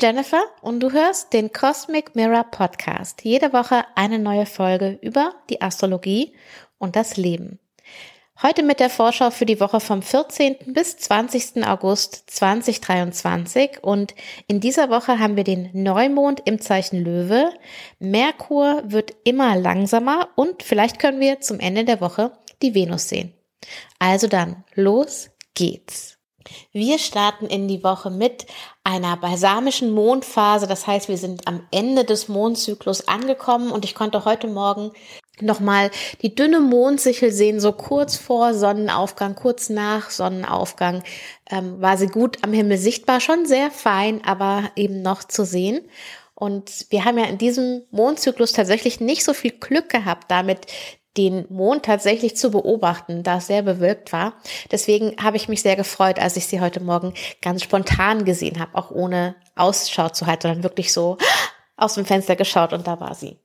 Jennifer und du hörst den Cosmic Mirror Podcast. Jede Woche eine neue Folge über die Astrologie und das Leben. Heute mit der Vorschau für die Woche vom 14. bis 20. August 2023 und in dieser Woche haben wir den Neumond im Zeichen Löwe. Merkur wird immer langsamer und vielleicht können wir zum Ende der Woche die Venus sehen. Also dann, los geht's. Wir starten in die Woche mit einer balsamischen Mondphase. Das heißt, wir sind am Ende des Mondzyklus angekommen und ich konnte heute Morgen nochmal die dünne Mondsichel sehen, so kurz vor Sonnenaufgang, kurz nach Sonnenaufgang ähm, war sie gut am Himmel sichtbar, schon sehr fein, aber eben noch zu sehen. Und wir haben ja in diesem Mondzyklus tatsächlich nicht so viel Glück gehabt, damit den Mond tatsächlich zu beobachten, da es sehr bewölkt war. Deswegen habe ich mich sehr gefreut, als ich sie heute Morgen ganz spontan gesehen habe, auch ohne Ausschau zu halten, sondern wirklich so aus dem Fenster geschaut und da war sie.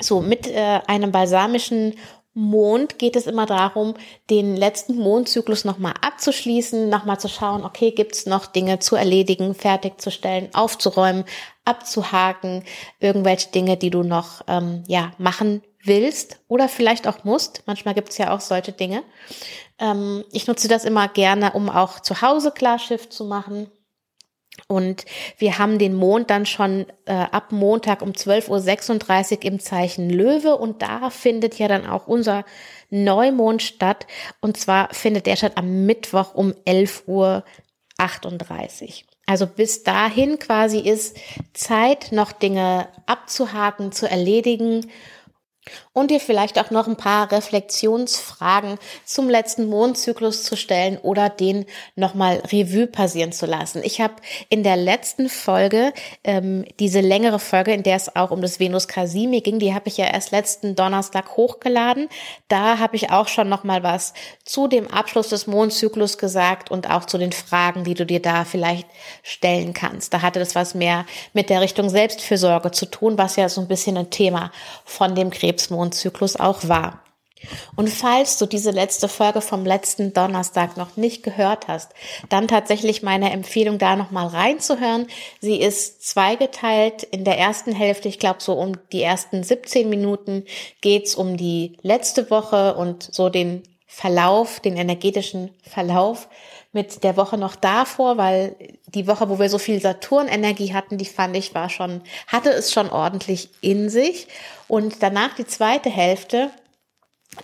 So, mit äh, einem balsamischen Mond geht es immer darum, den letzten Mondzyklus nochmal abzuschließen, nochmal zu schauen, okay, gibt es noch Dinge zu erledigen, fertigzustellen, aufzuräumen, abzuhaken, irgendwelche Dinge, die du noch ähm, ja machen willst oder vielleicht auch musst. Manchmal gibt es ja auch solche Dinge. Ähm, ich nutze das immer gerne, um auch zu Hause Klarschiff zu machen. Und wir haben den Mond dann schon äh, ab Montag um 12.36 Uhr im Zeichen Löwe und da findet ja dann auch unser Neumond statt. Und zwar findet der statt am Mittwoch um 11.38 Uhr. Also bis dahin quasi ist Zeit, noch Dinge abzuhaken, zu erledigen und dir vielleicht auch noch ein paar Reflexionsfragen zum letzten Mondzyklus zu stellen oder den nochmal Revue passieren zu lassen. Ich habe in der letzten Folge, ähm, diese längere Folge, in der es auch um das Venus Casimi ging, die habe ich ja erst letzten Donnerstag hochgeladen. Da habe ich auch schon nochmal was zu dem Abschluss des Mondzyklus gesagt und auch zu den Fragen, die du dir da vielleicht stellen kannst. Da hatte das was mehr mit der Richtung Selbstfürsorge zu tun, was ja so ein bisschen ein Thema von dem Krebsmond Mondzyklus auch war. Und falls du diese letzte Folge vom letzten Donnerstag noch nicht gehört hast, dann tatsächlich meine Empfehlung, da nochmal reinzuhören. Sie ist zweigeteilt. In der ersten Hälfte, ich glaube so um die ersten 17 Minuten, geht's um die letzte Woche und so den Verlauf, den energetischen Verlauf mit der Woche noch davor, weil die Woche, wo wir so viel Saturnenergie hatten, die fand ich war schon, hatte es schon ordentlich in sich. Und danach die zweite Hälfte,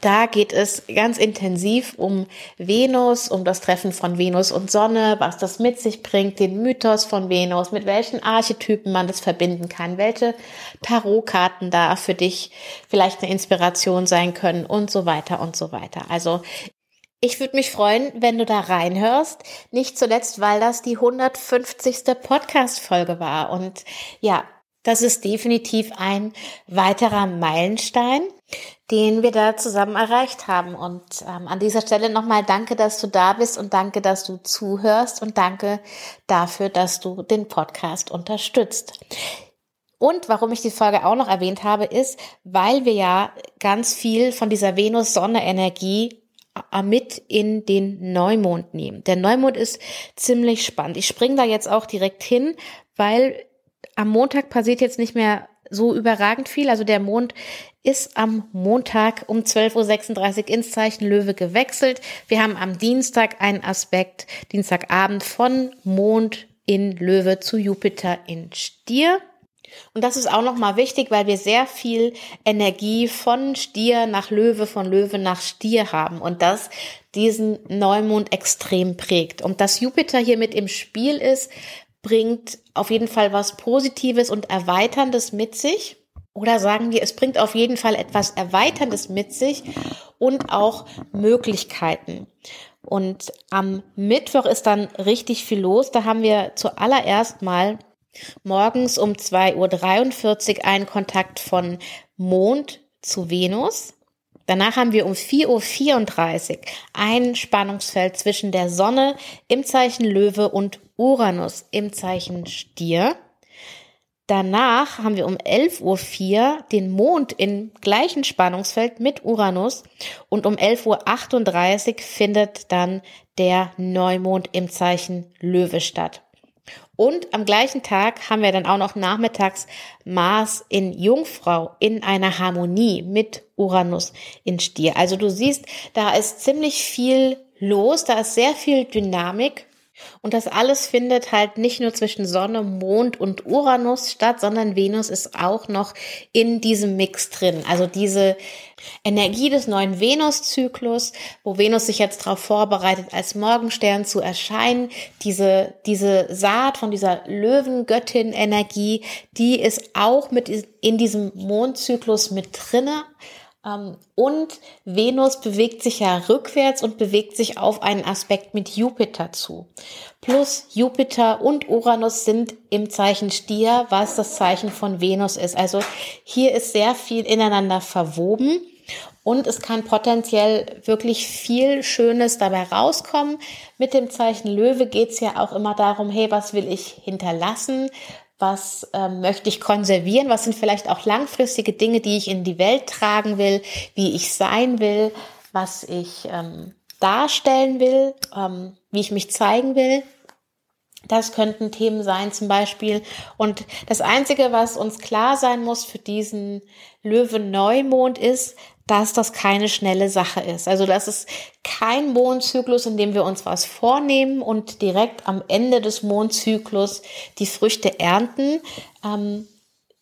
da geht es ganz intensiv um Venus, um das Treffen von Venus und Sonne, was das mit sich bringt, den Mythos von Venus, mit welchen Archetypen man das verbinden kann, welche Tarotkarten da für dich vielleicht eine Inspiration sein können und so weiter und so weiter. Also ich würde mich freuen, wenn du da reinhörst. Nicht zuletzt, weil das die 150. Podcast-Folge war. Und ja, das ist definitiv ein weiterer Meilenstein, den wir da zusammen erreicht haben. Und ähm, an dieser Stelle nochmal danke, dass du da bist und danke, dass du zuhörst und danke dafür, dass du den Podcast unterstützt. Und warum ich die Folge auch noch erwähnt habe, ist, weil wir ja ganz viel von dieser Venus-Sonne-Energie mit in den Neumond nehmen. Der Neumond ist ziemlich spannend. Ich springe da jetzt auch direkt hin, weil am Montag passiert jetzt nicht mehr so überragend viel. Also der Mond ist am Montag um 12.36 Uhr ins Zeichen Löwe gewechselt. Wir haben am Dienstag einen Aspekt, Dienstagabend von Mond in Löwe zu Jupiter in Stier. Und das ist auch nochmal wichtig, weil wir sehr viel Energie von Stier nach Löwe, von Löwe nach Stier haben und das diesen Neumond extrem prägt. Und dass Jupiter hier mit im Spiel ist, bringt auf jeden Fall was Positives und Erweiterndes mit sich. Oder sagen wir, es bringt auf jeden Fall etwas Erweiterndes mit sich und auch Möglichkeiten. Und am Mittwoch ist dann richtig viel los. Da haben wir zuallererst mal Morgens um 2.43 Uhr ein Kontakt von Mond zu Venus. Danach haben wir um 4.34 Uhr ein Spannungsfeld zwischen der Sonne im Zeichen Löwe und Uranus im Zeichen Stier. Danach haben wir um 11.04 Uhr den Mond im gleichen Spannungsfeld mit Uranus und um 11.38 Uhr findet dann der Neumond im Zeichen Löwe statt. Und am gleichen Tag haben wir dann auch noch nachmittags Mars in Jungfrau in einer Harmonie mit Uranus in Stier. Also du siehst, da ist ziemlich viel los, da ist sehr viel Dynamik und das alles findet halt nicht nur zwischen Sonne, Mond und Uranus statt, sondern Venus ist auch noch in diesem Mix drin. Also diese Energie des neuen Venuszyklus, wo Venus sich jetzt darauf vorbereitet, als Morgenstern zu erscheinen, diese, diese Saat von dieser Löwengöttin-Energie, die ist auch mit in diesem Mondzyklus mit drinne. Ähm, und Venus bewegt sich ja rückwärts und bewegt sich auf einen Aspekt mit Jupiter zu. Plus Jupiter und Uranus sind im Zeichen Stier, was das Zeichen von Venus ist. Also hier ist sehr viel ineinander verwoben. Und es kann potenziell wirklich viel Schönes dabei rauskommen. Mit dem Zeichen Löwe geht es ja auch immer darum, hey, was will ich hinterlassen? Was ähm, möchte ich konservieren, was sind vielleicht auch langfristige Dinge, die ich in die Welt tragen will, wie ich sein will, was ich ähm, darstellen will, ähm, wie ich mich zeigen will. Das könnten Themen sein zum Beispiel. Und das Einzige, was uns klar sein muss für diesen Löwen-Neumond ist, dass das keine schnelle Sache ist. Also das ist kein Mondzyklus, in dem wir uns was vornehmen und direkt am Ende des Mondzyklus die Früchte ernten. Ähm,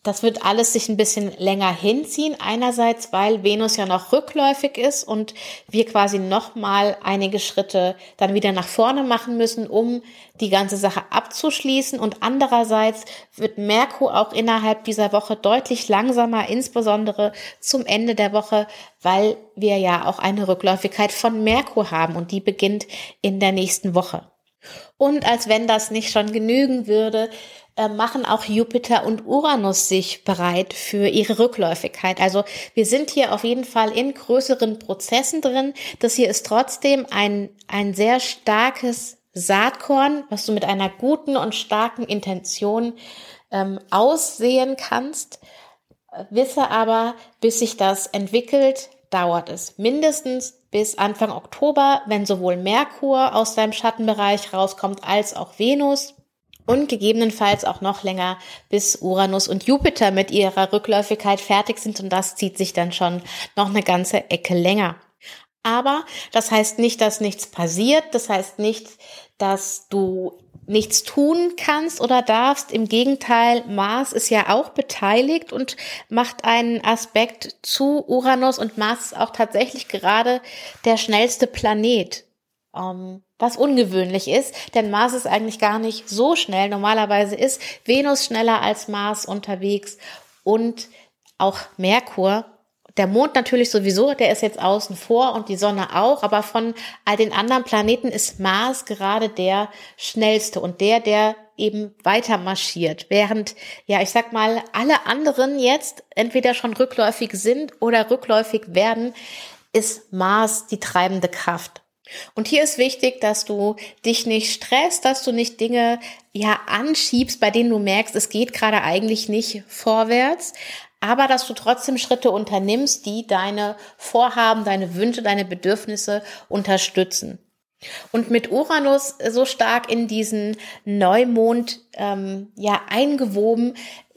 das wird alles sich ein bisschen länger hinziehen. Einerseits, weil Venus ja noch rückläufig ist und wir quasi noch mal einige Schritte dann wieder nach vorne machen müssen, um die ganze Sache abzuschließen. Und andererseits wird Merkur auch innerhalb dieser Woche deutlich langsamer, insbesondere zum Ende der Woche, weil wir ja auch eine Rückläufigkeit von Merkur haben und die beginnt in der nächsten Woche. Und als wenn das nicht schon genügen würde, äh, machen auch Jupiter und Uranus sich bereit für ihre Rückläufigkeit. Also wir sind hier auf jeden Fall in größeren Prozessen drin. Das hier ist trotzdem ein, ein sehr starkes Saatkorn, was du mit einer guten und starken Intention ähm, aussehen kannst. Wisse aber, bis sich das entwickelt, dauert es mindestens bis Anfang Oktober, wenn sowohl Merkur aus seinem Schattenbereich rauskommt als auch Venus und gegebenenfalls auch noch länger, bis Uranus und Jupiter mit ihrer Rückläufigkeit fertig sind und das zieht sich dann schon noch eine ganze Ecke länger. Aber das heißt nicht, dass nichts passiert, das heißt nicht, dass du nichts tun kannst oder darfst. Im Gegenteil, Mars ist ja auch beteiligt und macht einen Aspekt zu Uranus und Mars ist auch tatsächlich gerade der schnellste Planet. Ähm, was ungewöhnlich ist, denn Mars ist eigentlich gar nicht so schnell. Normalerweise ist Venus schneller als Mars unterwegs und auch Merkur. Der Mond natürlich sowieso, der ist jetzt außen vor und die Sonne auch, aber von all den anderen Planeten ist Mars gerade der schnellste und der, der eben weiter marschiert, während, ja, ich sag mal, alle anderen jetzt entweder schon rückläufig sind oder rückläufig werden, ist Mars die treibende Kraft. Und hier ist wichtig, dass du dich nicht stresst, dass du nicht Dinge ja anschiebst, bei denen du merkst, es geht gerade eigentlich nicht vorwärts, aber dass du trotzdem Schritte unternimmst, die deine Vorhaben, deine Wünsche, deine Bedürfnisse unterstützen. Und mit Uranus so stark in diesen Neumond ähm, ja eingewoben,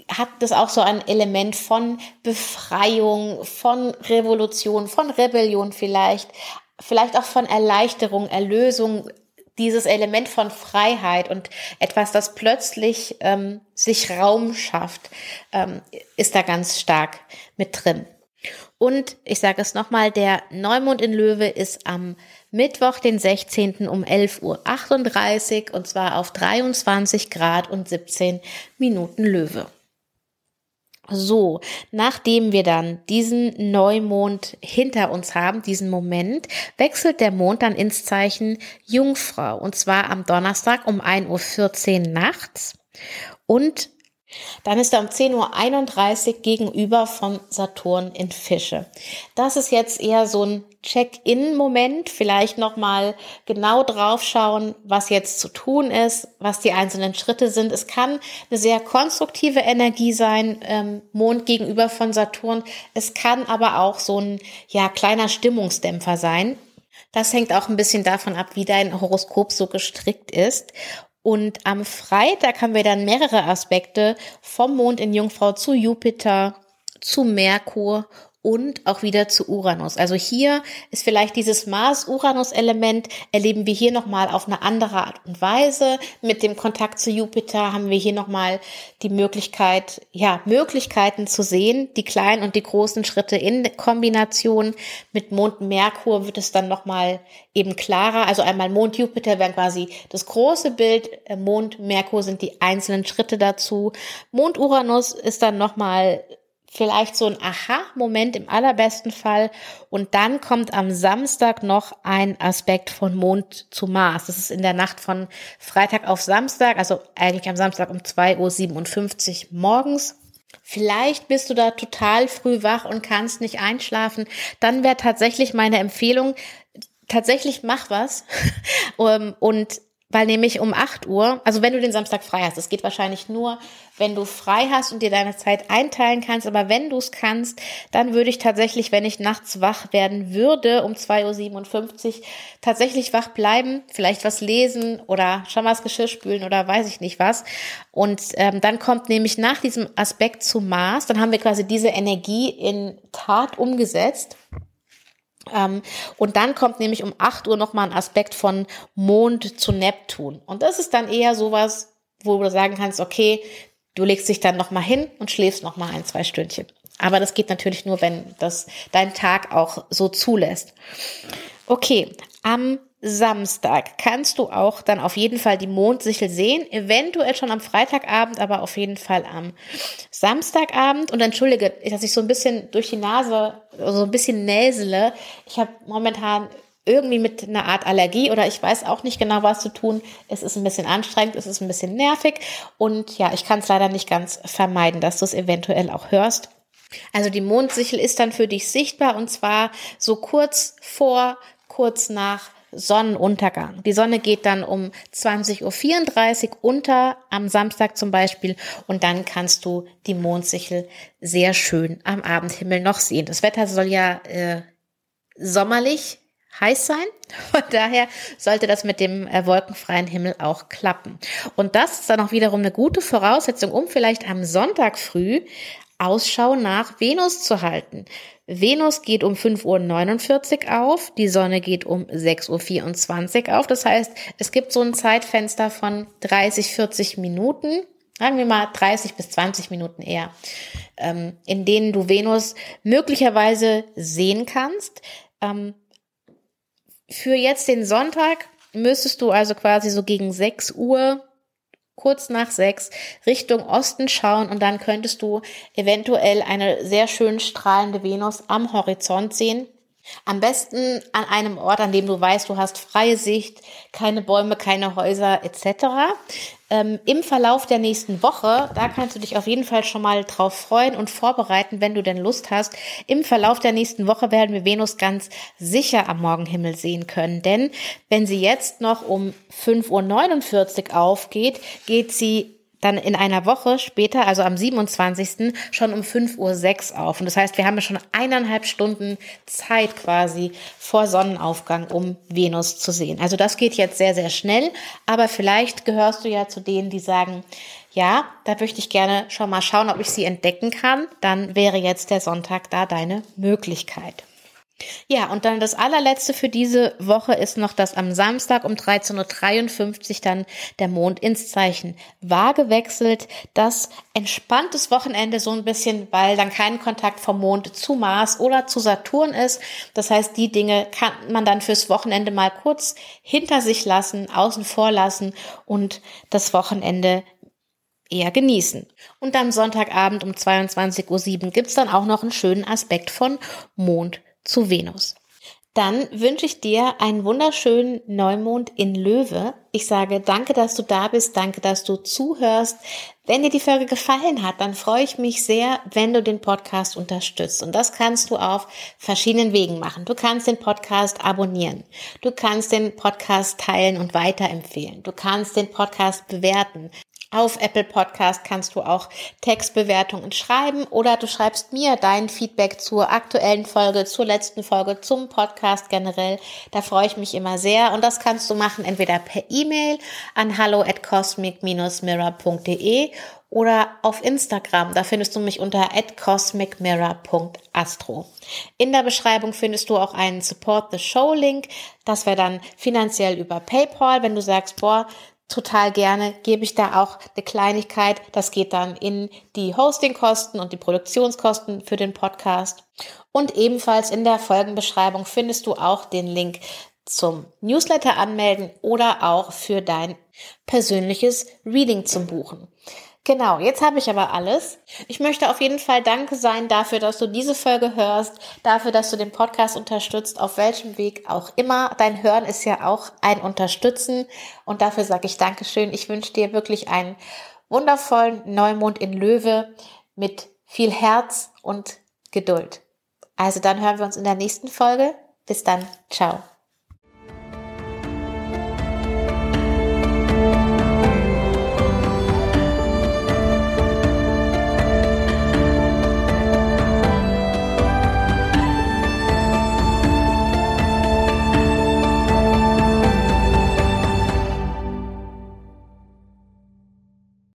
hat das auch so ein Element von Befreiung, von Revolution, von Rebellion vielleicht, vielleicht auch von Erleichterung, Erlösung, dieses Element von Freiheit und etwas, das plötzlich ähm, sich Raum schafft, ähm, ist da ganz stark mit drin. Und ich sage es nochmal, der Neumond in Löwe ist am Mittwoch, den 16. um 11.38 Uhr und zwar auf 23 Grad und 17 Minuten Löwe. So, nachdem wir dann diesen Neumond hinter uns haben, diesen Moment, wechselt der Mond dann ins Zeichen Jungfrau. Und zwar am Donnerstag um 1.14 Uhr nachts. Und dann ist er um 10.31 Uhr gegenüber von Saturn in Fische. Das ist jetzt eher so ein Check-in-Moment, vielleicht nochmal genau drauf schauen, was jetzt zu tun ist, was die einzelnen Schritte sind. Es kann eine sehr konstruktive Energie sein, ähm, Mond gegenüber von Saturn. Es kann aber auch so ein ja kleiner Stimmungsdämpfer sein. Das hängt auch ein bisschen davon ab, wie dein Horoskop so gestrickt ist. Und am Freitag haben wir dann mehrere Aspekte vom Mond in Jungfrau zu Jupiter, zu Merkur und auch wieder zu Uranus. Also hier ist vielleicht dieses Mars-Uranus-Element, erleben wir hier nochmal auf eine andere Art und Weise. Mit dem Kontakt zu Jupiter haben wir hier nochmal die Möglichkeit, ja, Möglichkeiten zu sehen, die kleinen und die großen Schritte in Kombination. Mit Mond-Merkur wird es dann nochmal eben klarer. Also einmal Mond-Jupiter wären quasi das große Bild, Mond-Merkur sind die einzelnen Schritte dazu. Mond-Uranus ist dann nochmal vielleicht so ein Aha-Moment im allerbesten Fall. Und dann kommt am Samstag noch ein Aspekt von Mond zu Mars. Das ist in der Nacht von Freitag auf Samstag, also eigentlich am Samstag um 2.57 Uhr morgens. Vielleicht bist du da total früh wach und kannst nicht einschlafen. Dann wäre tatsächlich meine Empfehlung, tatsächlich mach was und weil nämlich um 8 Uhr, also wenn du den Samstag frei hast, es geht wahrscheinlich nur, wenn du frei hast und dir deine Zeit einteilen kannst, aber wenn du es kannst, dann würde ich tatsächlich, wenn ich nachts wach werden würde, um 2.57 Uhr, tatsächlich wach bleiben, vielleicht was lesen oder schon mal das Geschirr spülen oder weiß ich nicht was. Und ähm, dann kommt nämlich nach diesem Aspekt zu Mars, dann haben wir quasi diese Energie in Tat umgesetzt. Ähm, und dann kommt nämlich um 8 Uhr nochmal ein Aspekt von Mond zu Neptun. Und das ist dann eher sowas, wo du sagen kannst, okay, du legst dich dann nochmal hin und schläfst nochmal ein, zwei Stündchen. Aber das geht natürlich nur, wenn das dein Tag auch so zulässt. Okay, am Samstag kannst du auch dann auf jeden Fall die Mondsichel sehen. Eventuell schon am Freitagabend, aber auf jeden Fall am Samstagabend. Und entschuldige, dass ich so ein bisschen durch die Nase, so ein bisschen näsele. Ich habe momentan irgendwie mit einer Art Allergie oder ich weiß auch nicht genau, was zu tun. Es ist ein bisschen anstrengend, es ist ein bisschen nervig und ja, ich kann es leider nicht ganz vermeiden, dass du es eventuell auch hörst. Also die Mondsichel ist dann für dich sichtbar und zwar so kurz vor, kurz nach Sonnenuntergang. Die Sonne geht dann um 20.34 Uhr unter, am Samstag zum Beispiel, und dann kannst du die Mondsichel sehr schön am Abendhimmel noch sehen. Das Wetter soll ja äh, sommerlich heiß sein. Von daher sollte das mit dem äh, wolkenfreien Himmel auch klappen. Und das ist dann auch wiederum eine gute Voraussetzung, um vielleicht am Sonntag früh Ausschau nach Venus zu halten. Venus geht um 5.49 Uhr auf, die Sonne geht um 6.24 Uhr auf. Das heißt, es gibt so ein Zeitfenster von 30, 40 Minuten, sagen wir mal 30 bis 20 Minuten eher, ähm, in denen du Venus möglicherweise sehen kannst. Ähm, für jetzt den Sonntag müsstest du also quasi so gegen 6 Uhr kurz nach sechs Richtung Osten schauen und dann könntest du eventuell eine sehr schön strahlende Venus am Horizont sehen. Am besten an einem Ort, an dem du weißt, du hast freie Sicht, keine Bäume, keine Häuser etc. Ähm, Im Verlauf der nächsten Woche, da kannst du dich auf jeden Fall schon mal drauf freuen und vorbereiten, wenn du denn Lust hast. Im Verlauf der nächsten Woche werden wir Venus ganz sicher am Morgenhimmel sehen können. Denn wenn sie jetzt noch um 5.49 Uhr aufgeht, geht sie dann in einer Woche später, also am 27. schon um 5.06 Uhr auf. Und das heißt, wir haben schon eineinhalb Stunden Zeit quasi vor Sonnenaufgang, um Venus zu sehen. Also das geht jetzt sehr, sehr schnell. Aber vielleicht gehörst du ja zu denen, die sagen, ja, da möchte ich gerne schon mal schauen, ob ich sie entdecken kann. Dann wäre jetzt der Sonntag da deine Möglichkeit. Ja, und dann das allerletzte für diese Woche ist noch, dass am Samstag um 13.53 Uhr dann der Mond ins Zeichen Waage wechselt. Das entspanntes Wochenende so ein bisschen, weil dann kein Kontakt vom Mond zu Mars oder zu Saturn ist. Das heißt, die Dinge kann man dann fürs Wochenende mal kurz hinter sich lassen, außen vor lassen und das Wochenende eher genießen. Und am Sonntagabend um 22.07 Uhr gibt's dann auch noch einen schönen Aspekt von Mond zu Venus. Dann wünsche ich dir einen wunderschönen Neumond in Löwe. Ich sage danke, dass du da bist, danke, dass du zuhörst. Wenn dir die Folge gefallen hat, dann freue ich mich sehr, wenn du den Podcast unterstützt. Und das kannst du auf verschiedenen Wegen machen. Du kannst den Podcast abonnieren. Du kannst den Podcast teilen und weiterempfehlen. Du kannst den Podcast bewerten. Auf Apple Podcast kannst du auch Textbewertungen schreiben oder du schreibst mir dein Feedback zur aktuellen Folge, zur letzten Folge, zum Podcast generell. Da freue ich mich immer sehr und das kannst du machen entweder per E-Mail an hallo at cosmic-mirror.de oder auf Instagram. Da findest du mich unter cosmicmirror.astro. In der Beschreibung findest du auch einen Support the Show Link. Das wäre dann finanziell über PayPal, wenn du sagst, boah, total gerne gebe ich da auch eine Kleinigkeit. Das geht dann in die Hostingkosten und die Produktionskosten für den Podcast. Und ebenfalls in der Folgenbeschreibung findest du auch den Link zum Newsletter anmelden oder auch für dein persönliches Reading zum Buchen. Genau, jetzt habe ich aber alles. Ich möchte auf jeden Fall Danke sein dafür, dass du diese Folge hörst, dafür, dass du den Podcast unterstützt, auf welchem Weg auch immer. Dein Hören ist ja auch ein Unterstützen und dafür sage ich Dankeschön. Ich wünsche dir wirklich einen wundervollen Neumond in Löwe mit viel Herz und Geduld. Also dann hören wir uns in der nächsten Folge. Bis dann. Ciao.